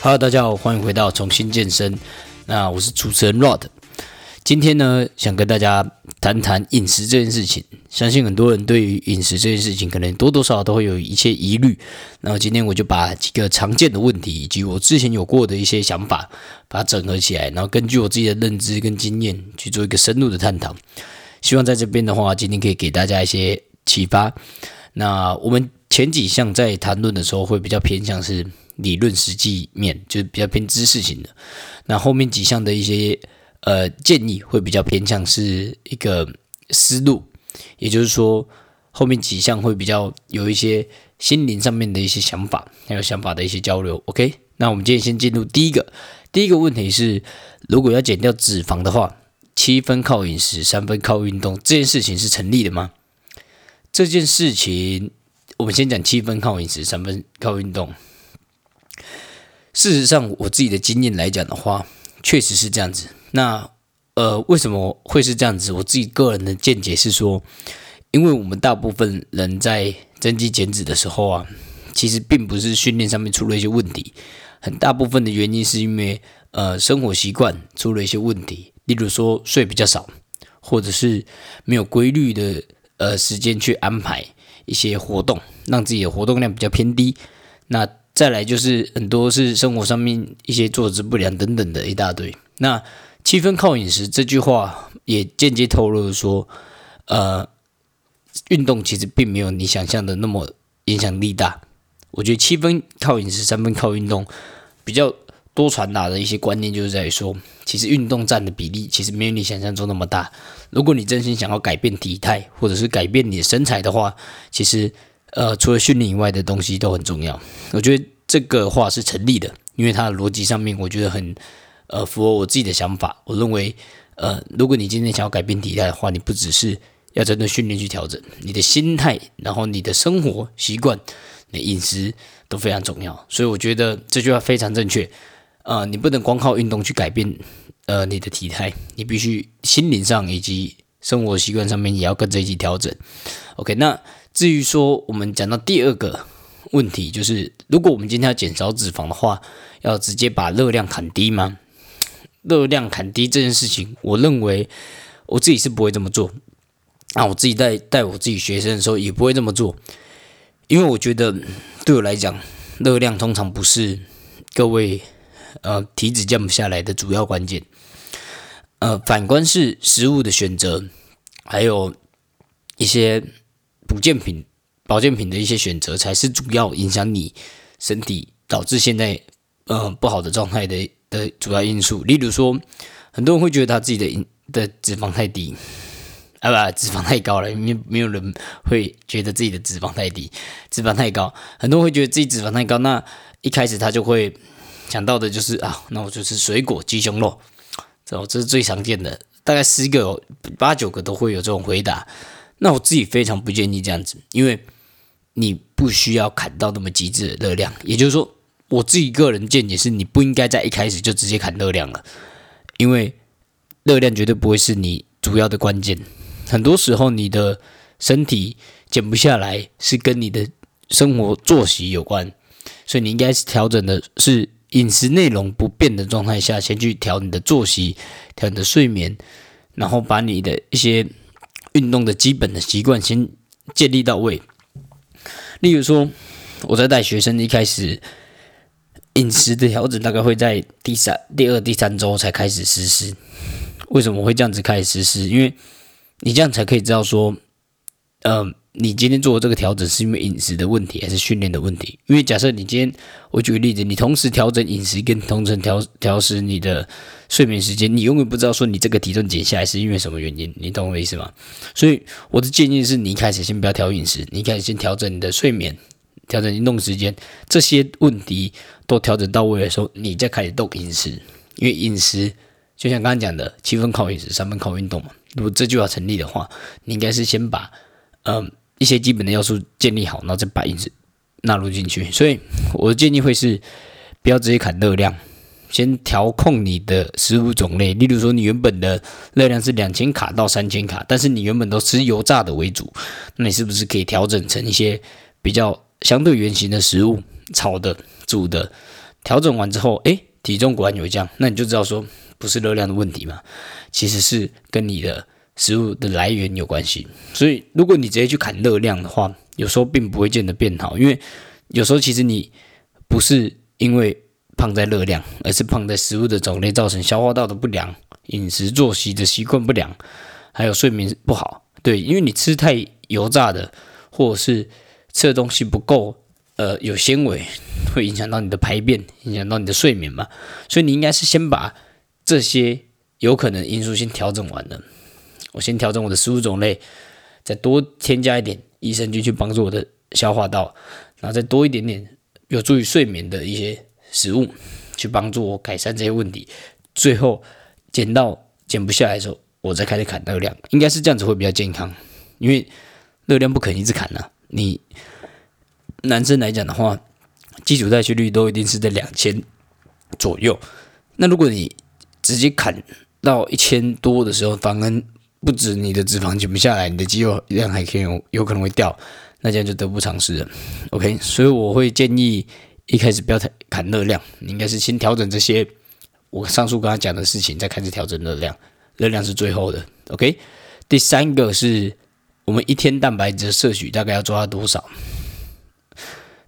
Hello，大家好，欢迎回到重新健身。那我是主持人 Rod。今天呢，想跟大家谈谈饮食这件事情。相信很多人对于饮食这件事情，可能多多少少都会有一些疑虑。然后今天我就把几个常见的问题，以及我之前有过的一些想法，把它整合起来，然后根据我自己的认知跟经验去做一个深入的探讨。希望在这边的话，今天可以给大家一些启发。那我们前几项在谈论的时候，会比较偏向是理论实际面，就是比较偏知识型的。那后面几项的一些。呃，建议会比较偏向是一个思路，也就是说，后面几项会比较有一些心灵上面的一些想法，还有想法的一些交流。OK，那我们今天先进入第一个，第一个问题是，如果要减掉脂肪的话，七分靠饮食，三分靠运动，这件事情是成立的吗？这件事情，我们先讲七分靠饮食，三分靠运动。事实上，我自己的经验来讲的话，确实是这样子。那呃，为什么会是这样子？我自己个人的见解是说，因为我们大部分人在增肌减脂的时候啊，其实并不是训练上面出了一些问题，很大部分的原因是因为呃生活习惯出了一些问题，例如说睡比较少，或者是没有规律的呃时间去安排一些活动，让自己的活动量比较偏低。那再来就是很多是生活上面一些坐姿不良等等的一大堆。那七分靠饮食这句话也间接透露说，呃，运动其实并没有你想象的那么影响力大。我觉得七分靠饮食，三分靠运动，比较多传达的一些观念就是在于说，其实运动占的比例其实没有你想象中那么大。如果你真心想要改变体态，或者是改变你的身材的话，其实呃，除了训练以外的东西都很重要。我觉得这个话是成立的，因为它的逻辑上面我觉得很。呃，符合我自己的想法。我认为，呃，如果你今天想要改变体态的话，你不只是要针对训练去调整，你的心态，然后你的生活习惯、你的饮食都非常重要。所以我觉得这句话非常正确。呃，你不能光靠运动去改变呃你的体态，你必须心灵上以及生活习惯上面也要跟着一起调整。OK，那至于说我们讲到第二个问题，就是如果我们今天要减少脂肪的话，要直接把热量砍低吗？热量砍低这件事情，我认为我自己是不会这么做。那我自己带带我自己学生的时候也不会这么做，因为我觉得对我来讲，热量通常不是各位呃体脂降不下来的主要关键。呃，反观是食物的选择，还有一些补健品、保健品的一些选择，才是主要影响你身体导致现在呃不好的状态的。的主要因素，例如说，很多人会觉得他自己的的脂肪太低，啊不，脂肪太高了，没没有人会觉得自己的脂肪太低，脂肪太高，很多人会觉得自己脂肪太高，那一开始他就会想到的就是啊，那我就吃水果鸡胸肉，这这是最常见的，大概十个八九个都会有这种回答。那我自己非常不建议这样子，因为你不需要砍到那么极致的热量，也就是说。我自己个人见解是，你不应该在一开始就直接砍热量了，因为热量绝对不会是你主要的关键。很多时候，你的身体减不下来，是跟你的生活作息有关，所以你应该是调整的是饮食内容不变的状态下，先去调你的作息，调你的睡眠，然后把你的一些运动的基本的习惯先建立到位。例如说，我在带学生一开始。饮食的调整大概会在第三、第二、第三周才开始实施。为什么会这样子开始实施？因为你这样才可以知道说，嗯，你今天做的这个调整是因为饮食的问题还是训练的问题？因为假设你今天，我举个例子，你同时调整饮食跟同时调调时你的睡眠时间，你永远不知道说你这个体重减下来是因为什么原因，你懂我的意思吗？所以我的建议是你一开始先不要调饮食，你一开始先调整你的睡眠。调整运动时间，这些问题都调整到位的时候，你再开始动饮食。因为饮食就像刚刚讲的，七分靠饮食，三分靠运动嘛。如果这句话成立的话，你应该是先把嗯一些基本的要素建立好，然后再把饮食纳入进去。所以我的建议会是，不要直接砍热量，先调控你的食物种类。例如说，你原本的热量是两千卡到三千卡，但是你原本都吃油炸的为主，那你是不是可以调整成一些比较相对圆形的食物，炒的、煮的？调整完之后，诶，体重果然有降，那你就知道说不是热量的问题嘛，其实是跟你的食物的来源有关系。所以，如果你直接去砍热量的话，有时候并不会见得变好，因为有时候其实你不是。因为胖在热量，而是胖在食物的种类，造成消化道的不良、饮食作息的习惯不良，还有睡眠不好。对，因为你吃太油炸的，或是吃的东西不够，呃，有纤维，会影响到你的排便，影响到你的睡眠嘛。所以你应该是先把这些有可能因素先调整完了。我先调整我的食物种类，再多添加一点益生菌去帮助我的消化道，然后再多一点点。有助于睡眠的一些食物，去帮助我改善这些问题。最后减到减不下来的时候，我再开始砍热量，应该是这样子会比较健康。因为热量不可能一直砍呐。你男生来讲的话，基础代谢率都一定是在两千左右。那如果你直接砍到一千多的时候，反而不止你的脂肪减不下来，你的肌肉量还可以有有可能会掉。那这样就得不偿失了，OK，所以我会建议一开始不要太砍热量，你应该是先调整这些我上述跟他讲的事情，再开始调整热量，热量是最后的，OK。第三个是我们一天蛋白质的摄取大概要抓多少？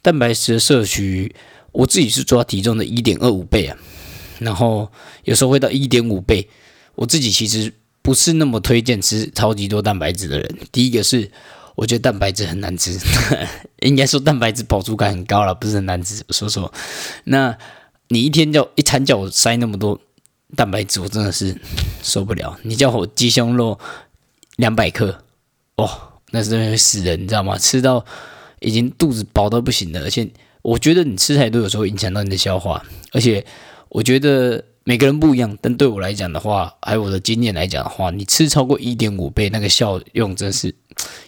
蛋白质的摄取，我自己是抓体重的一点二五倍啊，然后有时候会到一点五倍。我自己其实不是那么推荐吃超级多蛋白质的人，第一个是。我觉得蛋白质很难吃，应该说蛋白质饱足感很高了，不是很难吃。说说，那你一天叫一餐叫我塞那么多蛋白质，我真的是受不了。你叫我鸡胸肉两百克，哦，那是会死人，你知道吗？吃到已经肚子饱到不行了，而且我觉得你吃太多有时候影响到你的消化，而且我觉得。每个人不一样，但对我来讲的话，还有我的经验来讲的话，你吃超过一点五倍，那个效用真是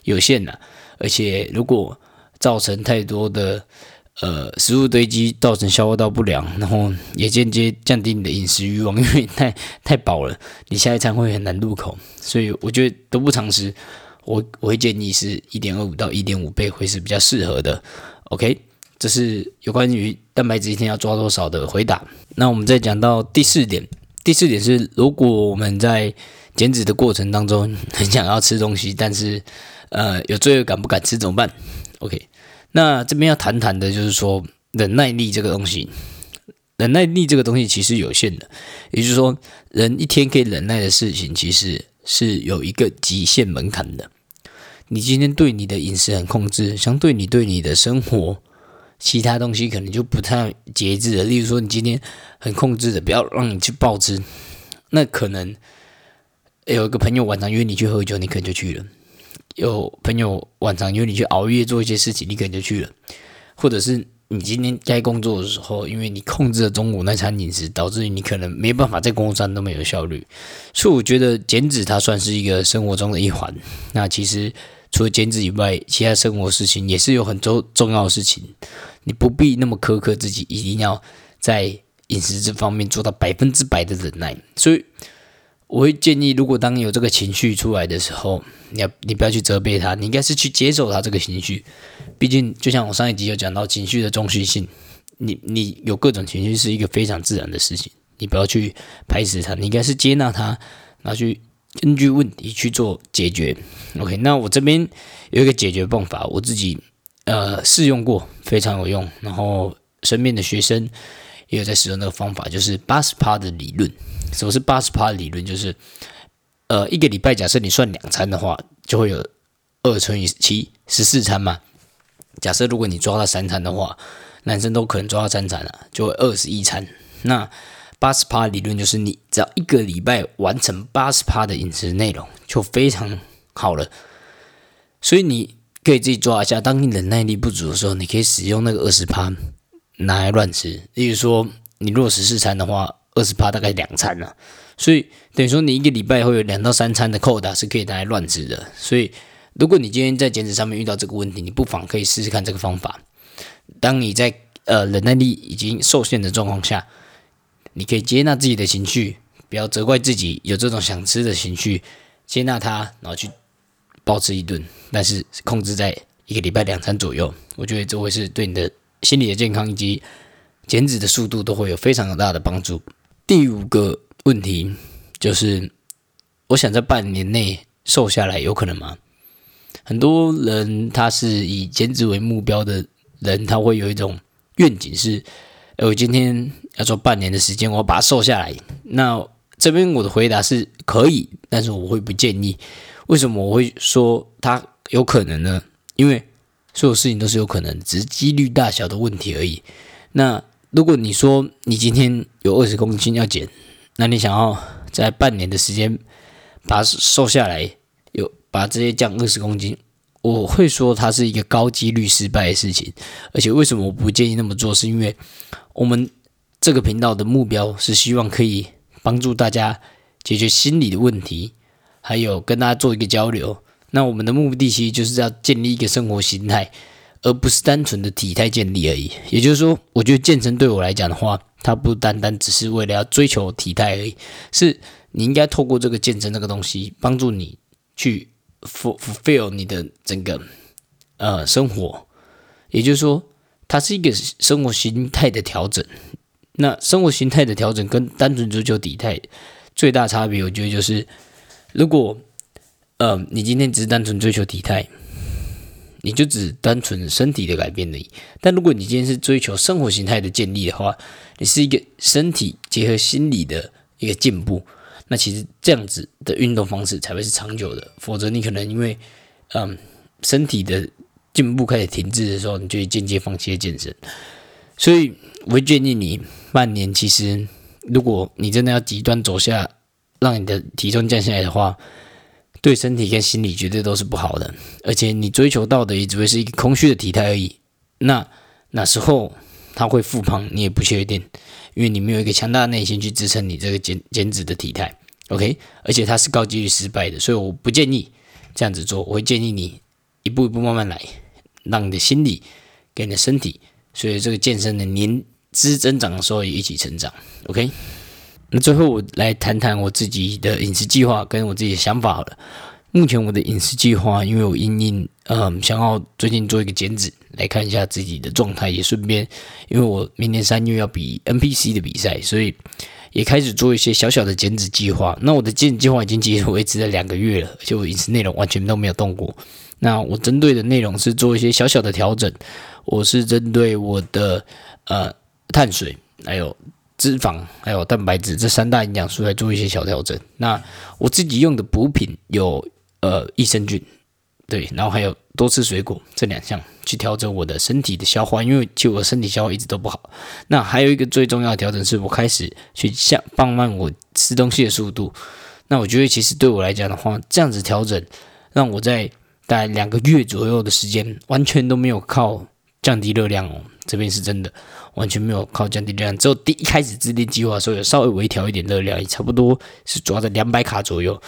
有限的。而且如果造成太多的呃食物堆积，造成消化道不良，然后也间接降低你的饮食欲望，因为太太饱了，你下一餐会很难入口。所以我觉得得不偿失。我我会建议是一点二五到一点五倍会是比较适合的。OK。这是有关于蛋白质一天要抓多少的回答。那我们再讲到第四点，第四点是，如果我们在减脂的过程当中 很想要吃东西，但是呃有罪恶感不敢吃怎么办？OK，那这边要谈谈的就是说忍耐力这个东西，忍耐力这个东西其实有限的，也就是说人一天可以忍耐的事情其实是有一个极限门槛的。你今天对你的饮食很控制，相对你对你的生活。其他东西可能就不太节制了，例如说你今天很控制的，不要让你去暴吃，那可能有一个朋友晚上约你去喝酒，你可能就去了；有朋友晚上约你去熬夜做一些事情，你可能就去了；或者是你今天该工作的时候，因为你控制了中午那餐饮食，导致你可能没办法在工作上那么有效率。所以我觉得减脂它算是一个生活中的一环。那其实。除了减脂以外，其他生活事情也是有很重重要的事情。你不必那么苛刻自己，一定要在饮食这方面做到百分之百的忍耐。所以，我会建议，如果当有这个情绪出来的时候，你要你不要去责备他，你应该是去接受他这个情绪。毕竟，就像我上一集有讲到情绪的中心性，你你有各种情绪是一个非常自然的事情，你不要去排斥他，你应该是接纳他，然后去。根据问题去做解决，OK。那我这边有一个解决办法，我自己呃试用过，非常有用。然后身边的学生也有在使用那个方法，就是八十趴的理论。什么是八十趴的理论？就是呃一个礼拜，假设你算两餐的话，就会有二乘以七十四餐嘛。假设如果你抓到三餐的话，男生都可能抓到三餐了，就会二十一餐。那八十趴理论就是你只要一个礼拜完成八十趴的饮食内容就非常好了，所以你可以自己抓一下。当你忍耐力不足的时候，你可以使用那个二十趴拿来乱吃。例如说，你如果十四餐的话，二十趴大概两餐了，所以等于说你一个礼拜会有两到三餐的扣打是可以拿来乱吃的。所以，如果你今天在减脂上面遇到这个问题，你不妨可以试试看这个方法。当你在呃忍耐力已经受限的状况下，你可以接纳自己的情绪，不要责怪自己有这种想吃的情绪，接纳它，然后去暴吃一顿，但是控制在一个礼拜两餐左右。我觉得这会是对你的心理的健康以及减脂的速度都会有非常大的帮助。第五个问题就是，我想在半年内瘦下来有可能吗？很多人他是以减脂为目标的人，他会有一种愿景是：，哎我今天要做半年的时间，我要把它瘦下来。那这边我的回答是可以，但是我会不建议。为什么我会说它有可能呢？因为所有事情都是有可能，只是几率大小的问题而已。那如果你说你今天有二十公斤要减，那你想要在半年的时间把它瘦下来？有把这些降二十公斤，我会说它是一个高几率失败的事情。而且为什么我不建议那么做？是因为我们这个频道的目标是希望可以帮助大家解决心理的问题，还有跟大家做一个交流。那我们的目的其实就是要建立一个生活形态，而不是单纯的体态建立而已。也就是说，我觉得健身对我来讲的话，它不单单只是为了要追求体态而已，是你应该透过这个健身这个东西，帮助你去。fulfill 你的整个呃生活，也就是说，它是一个生活形态的调整。那生活形态的调整跟单纯追求体态最大差别，我觉得就是，如果呃你今天只是单纯追求体态，你就只单纯身体的改变而已。但如果你今天是追求生活形态的建立的话，你是一个身体结合心理的一个进步。那其实这样子的运动方式才会是长久的，否则你可能因为，嗯，身体的进步开始停滞的时候，你就会间接放弃健身。所以我会建议你半年，其实如果你真的要极端走下，让你的体重降下来的话，对身体跟心理绝对都是不好的。而且你追求到的也只会是一个空虚的体态而已。那那时候他会复胖，你也不确定，因为你没有一个强大的内心去支撑你这个减减脂的体态。OK，而且它是高几率失败的，所以我不建议这样子做。我会建议你一步一步慢慢来，让你的心理跟你的身体，所以这个健身的年资增长的时候也一起成长。OK，那最后我来谈谈我自己的饮食计划跟我自己的想法好了。目前我的饮食计划，因为我因应嗯想要最近做一个减脂，来看一下自己的状态，也顺便因为我明年三月要比 NPC 的比赛，所以。也开始做一些小小的减脂计划。那我的减脂计划已经结束维持了两个月了，而且我饮食内容完全都没有动过。那我针对的内容是做一些小小的调整。我是针对我的呃碳水、还有脂肪、还有蛋白质这三大营养素来做一些小调整。那我自己用的补品有呃益生菌。对，然后还有多吃水果这两项去调整我的身体的消化，因为其实我身体消化一直都不好。那还有一个最重要的调整是我开始去下放慢我吃东西的速度。那我觉得其实对我来讲的话，这样子调整让我在大概两个月左右的时间完全都没有靠降低热量哦，这边是真的完全没有靠降低热量，只有第一开始制定计划的时候有稍微微调一点热量，也差不多是抓在两百卡左右。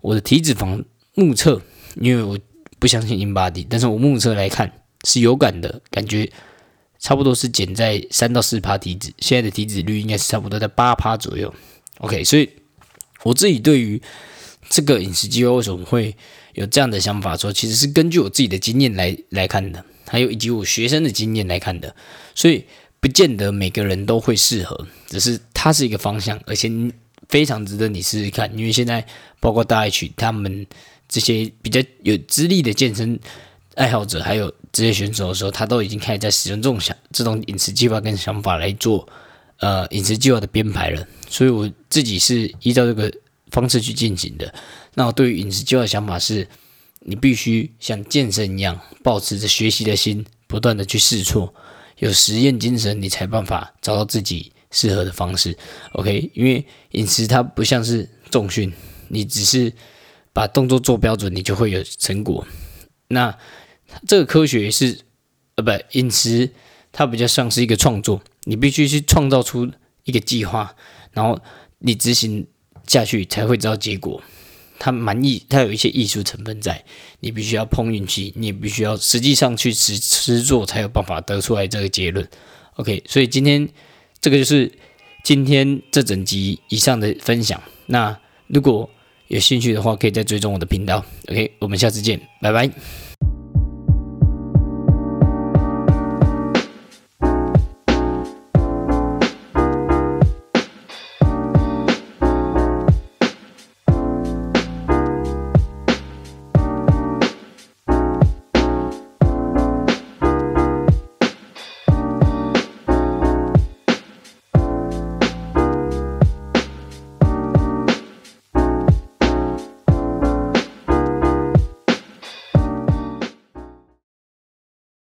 我的体脂肪目测，因为我。不相信 InBody，但是我目测来看是有感的感觉，差不多是减在三到四趴体脂，现在的体脂率应该是差不多在八趴左右。OK，所以我自己对于这个饮食计划为什么会有这样的想法，说其实是根据我自己的经验来来看的，还有以及我学生的经验来看的，所以不见得每个人都会适合，只是它是一个方向，而且非常值得你试试看，因为现在包括大 H 他们。这些比较有资历的健身爱好者，还有职业选手的时候，他都已经开始在使用这种想这种饮食计划跟想法来做呃饮食计划的编排了。所以我自己是依照这个方式去进行的。那我对于饮食计划的想法是，你必须像健身一样，保持着学习的心，不断的去试错，有实验精神，你才办法找到自己适合的方式。OK，因为饮食它不像是重训，你只是。把动作做标准，你就会有成果。那这个科学是，呃，不，饮食它比较像是一个创作，你必须去创造出一个计划，然后你执行下去才会知道结果。它蛮艺，它有一些艺术成分在，你必须要碰运气，你也必须要实际上去实实做，才有办法得出来这个结论。OK，所以今天这个就是今天这整集以上的分享。那如果有兴趣的话，可以再追踪我的频道。OK，我们下次见，拜拜。